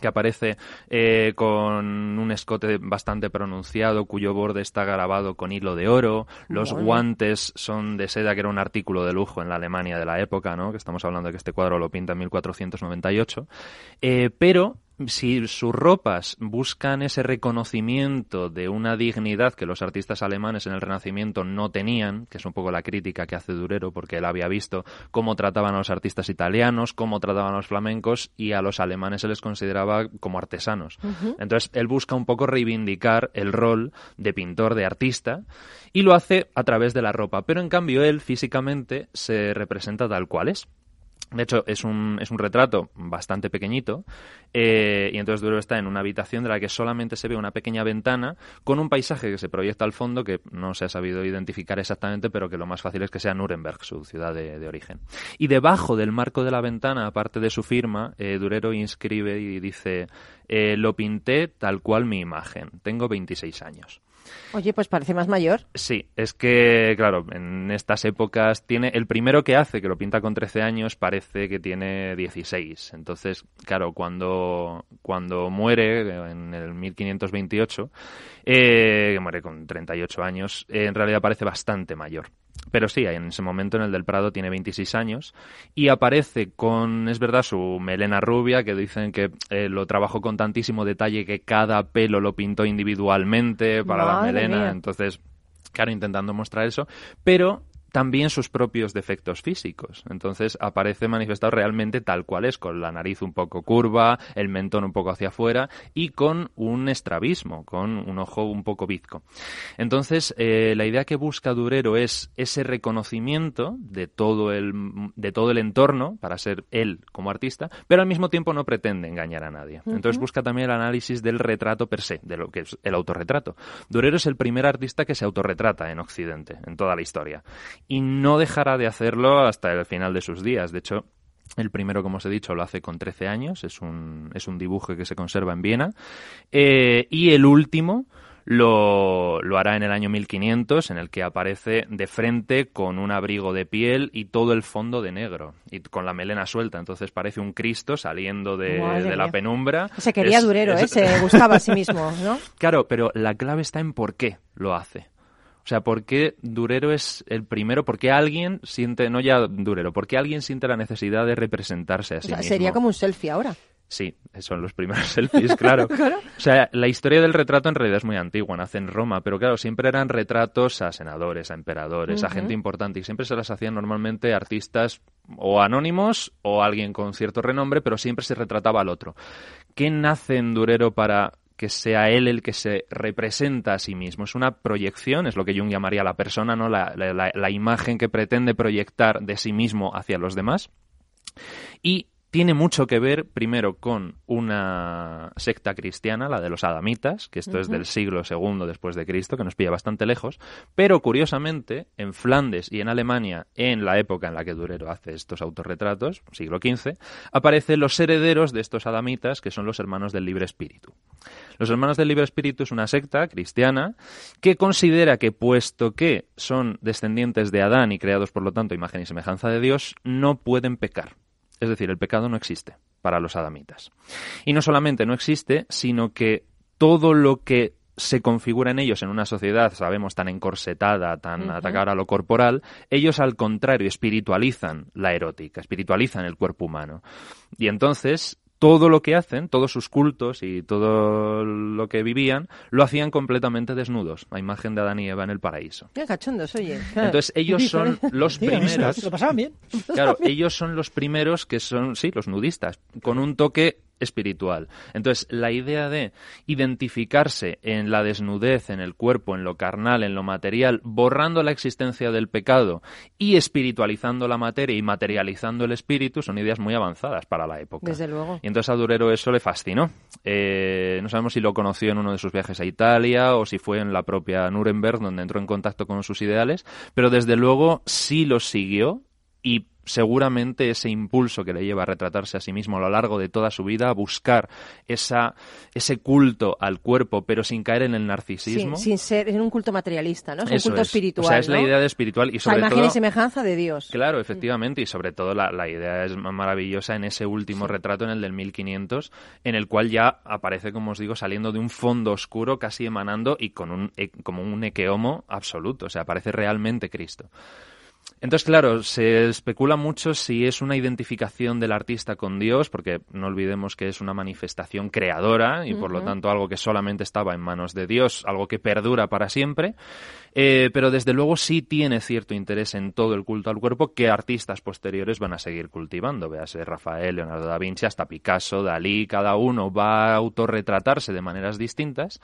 que aparece eh, con un escote bastante pronunciado cuyo borde está grabado con hilo de oro, los Bueno. guantes son de seda que era un artículo de lujo en la Alemania de la época, ¿no? que estamos hablando de que este cuadro lo pinta en 1498, eh, pero si sus ropas buscan ese reconocimiento de una dignidad que los artistas alemanes en el Renacimiento no tenían, que es un poco la crítica que hace Durero, porque él había visto cómo trataban a los artistas italianos, cómo trataban a los flamencos y a los alemanes se les consideraba como artesanos. Entonces él busca un poco reivindicar el rol de pintor, de artista, y lo hace a través de la ropa. Pero en cambio él físicamente se representa tal cual es. De hecho, es un, es un retrato bastante pequeñito eh, y entonces Durero está en una habitación de la que solamente se ve una pequeña ventana con un paisaje que se proyecta al fondo que no se ha sabido identificar exactamente, pero que lo más fácil es que sea Nuremberg, su ciudad de, de origen. Y debajo del marco de la ventana, aparte de su firma, eh, Durero inscribe y dice, eh, lo pinté tal cual mi imagen, tengo 26 años. Oye, pues parece más mayor. Sí, es que, claro, en estas épocas tiene. El primero que hace, que lo pinta con 13 años, parece que tiene 16. Entonces, claro, cuando, cuando muere en el 1528, eh, que muere con 38 años, eh, en realidad parece bastante mayor. Pero sí, en ese momento en el del Prado tiene 26 años y aparece con, es verdad, su melena rubia, que dicen que eh, lo trabajó con tantísimo detalle que cada pelo lo pintó individualmente para la melena. mía. Entonces, claro, intentando mostrar eso, pero también sus propios defectos físicos. Entonces aparece manifestado realmente tal cual es, con la nariz un poco curva, el mentón un poco hacia afuera y con un estrabismo, con un ojo un poco bizco. Entonces, eh, la idea que busca Durero es ese reconocimiento de todo el de todo el entorno para ser él como artista, pero al mismo tiempo no pretende engañar a nadie. Entonces busca también el análisis del retrato per se, de lo que es el autorretrato. Durero es el primer artista que se autorretrata en Occidente, en toda la historia, y no dejará de hacerlo hasta el final de sus días. De hecho, el primero, como os he dicho, lo hace con 13 años, es un, es un dibujo que se conserva en Viena. Eh, y el último lo, lo hará en el año 1500, en el que aparece de frente con un abrigo de piel y todo el fondo de negro, y con la melena suelta. Entonces parece un Cristo saliendo de, la penumbra. Se quería Es- Durero, es- ¿eh? Se gustaba a sí mismo, ¿no? Claro, pero la clave está en por qué lo hace. O sea, ¿por qué Durero es el primero? ¿Por qué alguien siente, no ya Durero, por qué alguien siente la necesidad de representarse a O sí sea, mismo? sería como un selfie ahora. Sí, son los primeros selfies, claro. Claro. O sea, la historia del retrato en realidad es muy antigua, nace en Roma, pero claro, siempre eran retratos a senadores, a emperadores, a gente importante, y siempre se las hacían normalmente artistas o anónimos o alguien con cierto renombre, pero siempre se retrataba al otro. ¿Qué nace en Durero para que sea él el que se representa a sí mismo. Es una proyección, es lo que Jung llamaría la persona, ¿no? La, la- la- imagen que pretende proyectar de sí mismo hacia los demás. Y tiene mucho que ver, primero, con una secta cristiana, la de los adamitas, que esto es del siglo II después de Cristo, que nos pilla bastante lejos, pero curiosamente, en Flandes y en Alemania, en la época en la que Durero hace estos autorretratos, siglo XV, aparecen los herederos de estos adamitas, que son los hermanos del libre espíritu. Los hermanos del libre espíritu es una secta cristiana que considera que, puesto que son descendientes de Adán y creados por lo tanto imagen y semejanza de Dios, no pueden pecar. Es decir, el pecado no existe para los adamitas. Y no solamente no existe, sino que todo lo que se configura en ellos en una sociedad, sabemos, tan encorsetada, tan atacada a lo corporal, ellos al contrario espiritualizan la erótica, espiritualizan el cuerpo humano. Y entonces todo lo que hacen, todos sus cultos y todo lo que vivían, lo hacían completamente desnudos, a imagen de Adán y Eva en el paraíso. Qué cachondos, oye. Entonces ellos son los primeros. Lo pasaban bien. Claro, ellos son los primeros que son, sí, los nudistas, con un toque espiritual. Entonces, la idea de identificarse en la desnudez, en el cuerpo, en lo carnal, en lo material, borrando la existencia del pecado y espiritualizando la materia y materializando el espíritu, son ideas muy avanzadas para la época. Desde luego. Y entonces a Durero eso le fascinó. Eh, no sabemos si lo conoció en uno de sus viajes a Italia o si fue en la propia Nuremberg donde entró en contacto con sus ideales, pero desde luego sí los siguió y seguramente ese impulso que le lleva a retratarse a sí mismo a lo largo de toda su vida, a buscar esa, ese culto al cuerpo, pero sin caer en el narcisismo. Sin, sin ser en un culto materialista, ¿no? Es Eso un culto es. espiritual. O sea, es la idea de espiritual y O sea, sobre imagen todo... y semejanza de Dios. Claro, efectivamente, y sobre todo la, la idea es ma- maravillosa en ese último retrato, en el del 1500, en el cual ya aparece, como os digo, saliendo de un fondo oscuro, casi emanando y con un, e- como un equeomo absoluto, o sea, aparece realmente Cristo. Entonces, claro, se especula mucho si es una identificación del artista con Dios, porque no olvidemos que es una manifestación creadora y por lo tanto algo que solamente estaba en manos de Dios, algo que perdura para siempre, eh, pero desde luego sí tiene cierto interés en todo el culto al cuerpo que artistas posteriores van a seguir cultivando. Véase Rafael, Leonardo da Vinci, hasta Picasso, Dalí, cada uno va a autorretratarse de maneras distintas.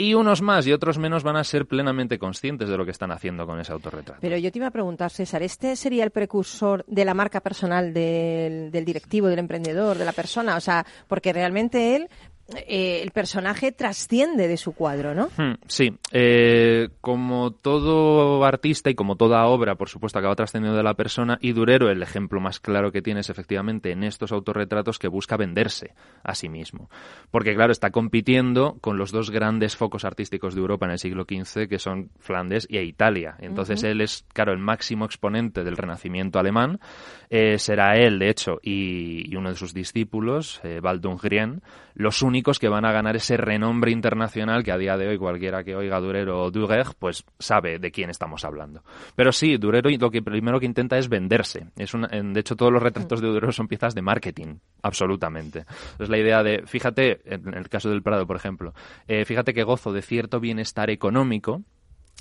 Y unos más y otros menos van a ser plenamente conscientes de lo que están haciendo con ese autorretrato. Pero yo te iba a preguntar, César, ¿este sería el precursor de la marca personal del, del directivo, del emprendedor, de la persona? O sea, porque realmente él, eh, el personaje trasciende de su cuadro, ¿no? Hmm, Sí, eh, como todo artista y como toda obra, por supuesto, acaba trascendiendo de la persona y Durero, el ejemplo más claro que tiene es efectivamente en estos autorretratos que busca venderse a sí mismo. Porque, claro, está compitiendo con los dos grandes focos artísticos de Europa en el siglo XV, que son Flandes y Italia. Entonces, Ujú. él es, claro, el máximo exponente del renacimiento alemán. Eh, será él, de hecho, y, y uno de sus discípulos, eh, Waldungrien, los únicos que van a ganar ese renombre internacional que a día de hoy cualquiera que oiga Durero o Durer, pues sabe de quién estamos hablando. Pero sí, Durero lo que primero que intenta es venderse. Es de hecho, todos los retratos de Durero son piezas de marketing, absolutamente. Es la idea de, fíjate, en el caso del Prado, por ejemplo, eh, fíjate que gozo de cierto bienestar económico,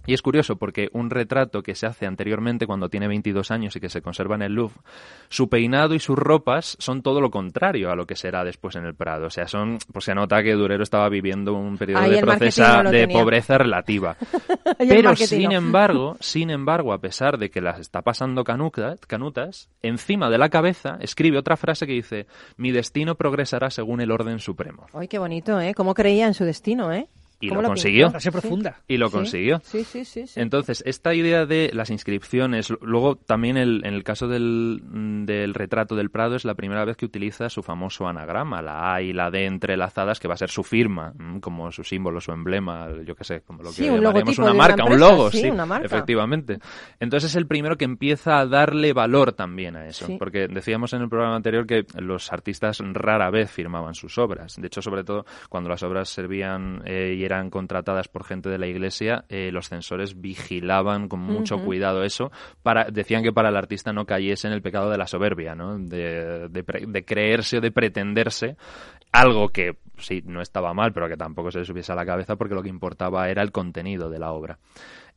y es curioso porque un retrato que se hace anteriormente cuando tiene 22 años y que se conserva en el Louvre, su peinado y sus ropas son todo lo contrario a lo que será después en el Prado. O sea, son, pues se nota que Durero estaba viviendo un periodo Ahí de procesa no de tenía. pobreza relativa. Pero sin no. embargo, sin embargo, a pesar de que las está pasando canutas, encima de la cabeza escribe otra frase que dice: "Mi destino progresará según el orden supremo." Ay, qué bonito, ¿eh? Cómo creía en su destino, ¿eh? Y ¿Cómo lo consiguió. Frase profunda. Y lo Sí, consiguió. Sí, sí, sí. sí. Entonces, esta idea de las inscripciones, luego también el- en el caso del, mm, del retrato del Prado es la primera vez que utiliza su famoso anagrama, la A y la D entrelazadas, que va a ser su firma, mm, como su símbolo, su emblema, yo qué sé, como lo que Sí, un llamaríamos logotipo una marca, un logo, sí, una marca. efectivamente. Entonces es el primero que empieza a darle valor también a eso, porque decíamos en el programa anterior que los artistas rara vez firmaban sus obras. De hecho, sobre todo cuando las obras servían eh, y eran contratadas por gente de la iglesia, eh, los censores vigilaban con mucho cuidado eso. Para, decían que para el artista no cayese en el pecado de la soberbia, ¿no? de, de pre- de creerse o de pretenderse algo que sí no estaba mal, pero que tampoco se le subiese a la cabeza porque lo que importaba era el contenido de la obra.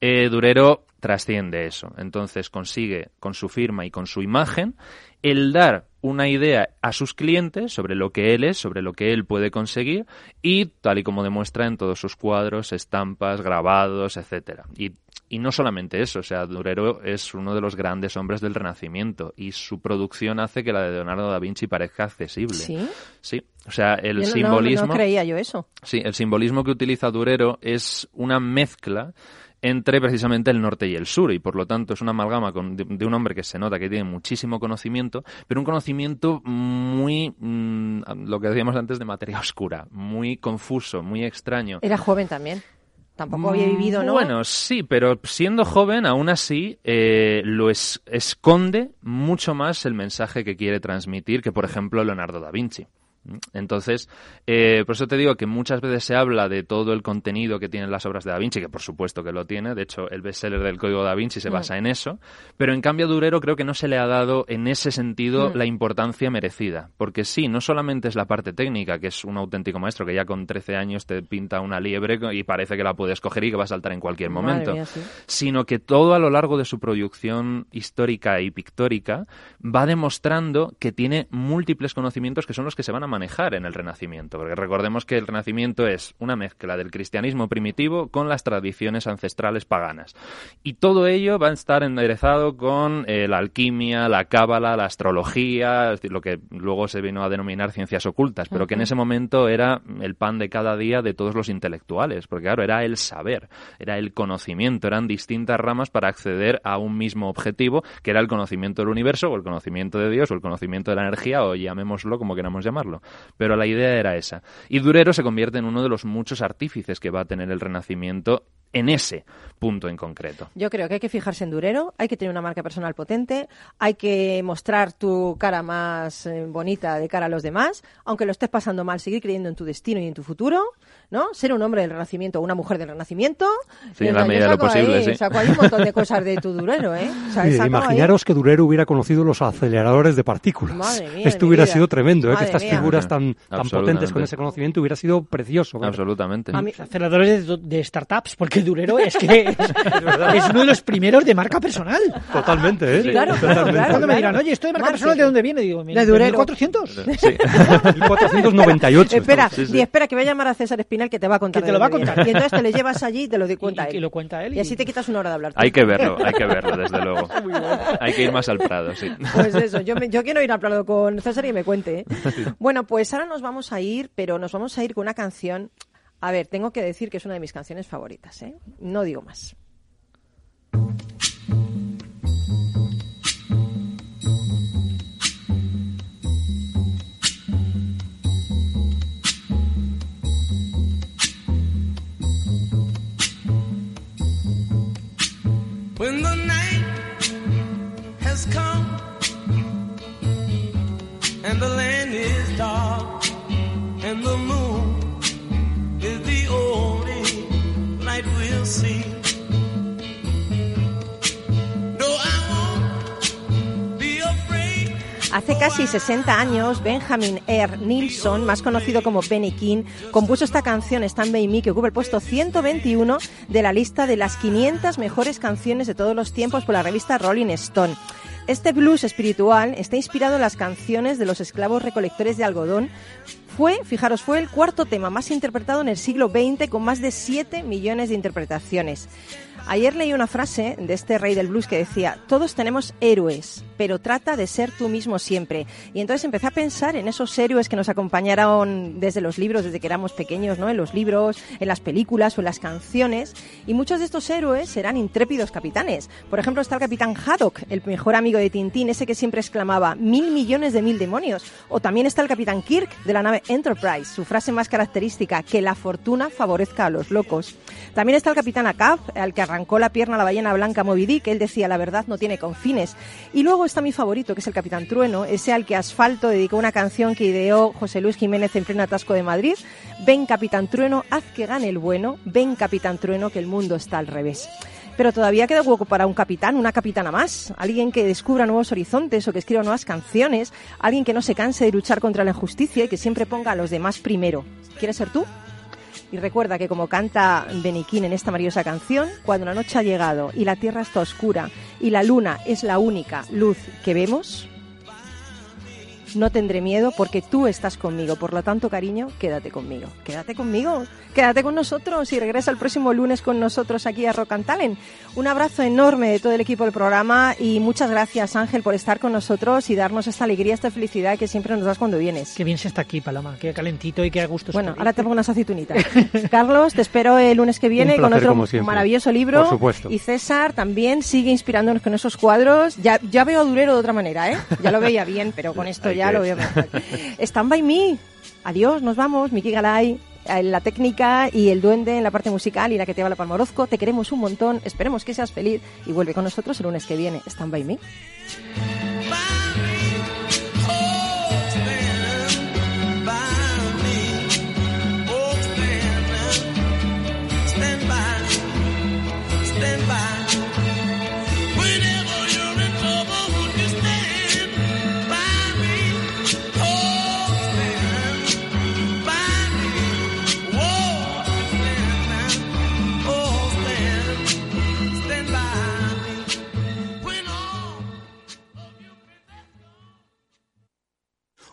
Eh, Durero trasciende eso, entonces consigue con su firma y con su imagen el dar una idea a sus clientes sobre lo que él es, sobre lo que él puede conseguir y tal y como demuestra en todos sus cuadros, estampas, grabados, etcétera. Y, y no solamente eso, o sea, Durero es uno de los grandes hombres del Renacimiento y su producción hace que la de Leonardo da Vinci parezca accesible. ¿Sí? Sí, o sea, el Yo no- no- simbolismo. No, creía yo eso. Sí, el simbolismo que utiliza Durero es una mezcla entre precisamente el norte y el sur y por lo tanto es una amalgama con- de, de un hombre que se nota que tiene muchísimo conocimiento, pero un conocimiento muy, mm, lo que decíamos antes de materia oscura, muy confuso, muy extraño. Era joven también. Tampoco había vivido, ¿no? Mm, Bueno, sí, pero siendo joven, aún así, eh, lo es- esconde mucho más el mensaje que quiere transmitir que, por ejemplo, Leonardo da Vinci. Entonces, eh, por eso te digo que muchas veces se habla de todo el contenido que tienen las obras de Da Vinci, que por supuesto que lo tiene, de hecho el bestseller del Código Da Vinci se Mm. basa en eso, pero en cambio a Durero creo que no se le ha dado en ese sentido Mm. la importancia merecida, porque sí, no solamente es la parte técnica, que es un auténtico maestro que ya con 13 años te pinta una liebre y parece que la puedes coger y que va a saltar en cualquier momento, mía, sí. sino que todo a lo largo de su producción histórica y pictórica va demostrando que tiene múltiples conocimientos que son los que se van a manejar en el Renacimiento, porque recordemos que el Renacimiento es una mezcla del cristianismo primitivo con las tradiciones ancestrales paganas. Y todo ello va a estar enderezado con eh, la alquimia, la cábala, la astrología, lo que luego se vino a denominar ciencias ocultas, pero que en ese momento era el pan de cada día de todos los intelectuales, porque claro, era el saber, era el conocimiento, eran distintas ramas para acceder a un mismo objetivo, que era el conocimiento del universo, o el conocimiento de Dios, o el conocimiento de la energía, o llamémoslo como queramos llamarlo. Pero la idea era esa. Y Durero se convierte en uno de los muchos artífices que va a tener el Renacimiento en ese punto en concreto. Yo creo que hay que fijarse en Durero, hay que tener una marca personal potente, hay que mostrar tu cara más eh, bonita de cara a los demás, aunque lo estés pasando mal, seguir creyendo en tu destino y en tu futuro, ¿no? Ser un hombre del Renacimiento o una mujer del Renacimiento. Sí, en la medida de lo posible, ahí, sí. saco ahí un montón de cosas de tu Durero, ¿eh? O sea, Mire, saco ahí- imaginaros que Durero hubiera conocido los aceleradores de partículas. Madre mía Esto hubiera vida. sido tremendo, ¿eh? que estas mía. figuras tan, tan potentes con ese conocimiento hubiera sido precioso. ver. Absolutamente. Aceleradores de, de startups, porque Durero es que es, es uno de los primeros de marca personal. Totalmente, ¿eh? Sí, claro, Totalmente. claro, Cuando me dirán, oye, esto de marca personal, ¿de dónde viene? Digo, De Durero. 1400. Sí. 1498. Espera, Sí, sí. y espera que voy a llamar a César Espinal que te va a contar. Que te lo va a contar. viene. Y entonces te lo llevas allí y te lo di cuenta Y- y él. lo cuenta él Y y- así te quitas una hora de hablar. tú. Hay que verlo, hay que verlo, desde luego. Hay que ir más al Prado, sí. Pues eso, yo, me- yo quiero ir al plano con César y me cuente. ¿eh? Bueno, pues ahora nos vamos a ir, pero nos vamos a ir con una canción. A ver, tengo que decir que es una de mis canciones favoritas, ¿eh? No digo más. Come and the land is Hace casi 60 años, Benjamin R. Nilsson, más conocido como Benny King, compuso esta canción Stand By Me que ocupa el puesto 121 de la lista de las 500 mejores canciones de todos los tiempos por la revista Rolling Stone. Este blues espiritual está inspirado en las canciones de los esclavos recolectores de algodón. Fue, fijaros, fue el cuarto tema más interpretado en el siglo XX con más de 7 millones de interpretaciones. Ayer leí una frase de este rey del blues que decía, todos tenemos héroes, pero trata de ser tú mismo siempre. Y entonces empecé a pensar en esos héroes que nos acompañaron desde los libros, desde que éramos pequeños, ¿no? En los libros, en las películas o en las canciones. Y muchos de estos héroes eran intrépidos capitanes. Por ejemplo, está el capitán Haddock, el mejor amigo de Tintín, ese que siempre exclamaba, mil millones de mil demonios. O también está el capitán Kirk de la nave Enterprise, su frase más característica, que la fortuna favorezca a los locos. También está el capitán Acab, al que arrancó la pierna a la ballena blanca Moby Dick, él decía la verdad no tiene confines. Y luego está mi favorito, que es el capitán Trueno, ese al que Asfalto dedicó una canción que ideó José Luis Jiménez en pleno atasco de Madrid. Ven capitán Trueno, haz que gane el bueno, ven capitán Trueno, que el mundo está al revés. Pero todavía queda hueco para un capitán, una capitana más, alguien que descubra nuevos horizontes o que escriba nuevas canciones, alguien que no se canse de luchar contra la injusticia y que siempre ponga a los demás primero. ¿Quieres ser tú? Y recuerda que como canta Beniquín en esta maravillosa canción, cuando la noche ha llegado y la tierra está oscura y la luna es la única luz que vemos, no tendré miedo porque tú estás conmigo. Por lo tanto, cariño, quédate conmigo. Quédate conmigo. Quédate con nosotros y regresa el próximo lunes con nosotros aquí a Rock and Talent. Un abrazo enorme de todo el equipo del programa y muchas gracias, Ángel, por estar con nosotros y darnos esta alegría, esta felicidad que siempre nos das cuando vienes. Qué bien se está aquí, Paloma. Qué calentito y qué a gusto. Bueno, ahora te pongo unas aceitunitas. Carlos, te espero el lunes que viene Un con placer, otro maravilloso libro. Por supuesto. Y César también sigue inspirándonos con esos cuadros. Ya, ya veo a Durero de otra manera, ¿eh? Ya lo veía bien, pero con esto Hay ya lo veo. Stand by me. Adiós, nos vamos. Miki Galay en la técnica y el duende en la parte musical y la que te va la Palma Orozco. Te queremos un montón. Esperemos que seas feliz y vuelve con nosotros el lunes que viene. Stand by me.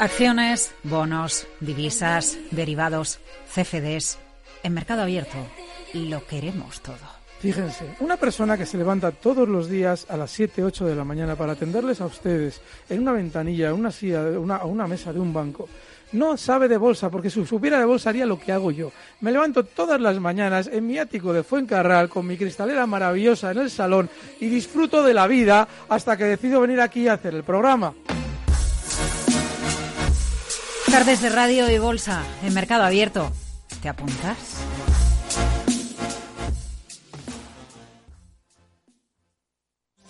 Acciones, bonos, divisas, derivados, CFDs. En mercado abierto lo queremos todo. Fíjense, una persona que se levanta todos los días a las 7, 8 de la mañana para atenderles a ustedes en una ventanilla, en una silla, una, una mesa de un banco, no sabe de bolsa, porque si supiera de bolsa haría lo que hago yo. Me levanto todas las mañanas en mi ático de Fuencarral con mi cristalera maravillosa en el salón y disfruto de la vida hasta que decido venir aquí a hacer el programa. Tardes de radio y bolsa en mercado abierto. ¿Te apuntas?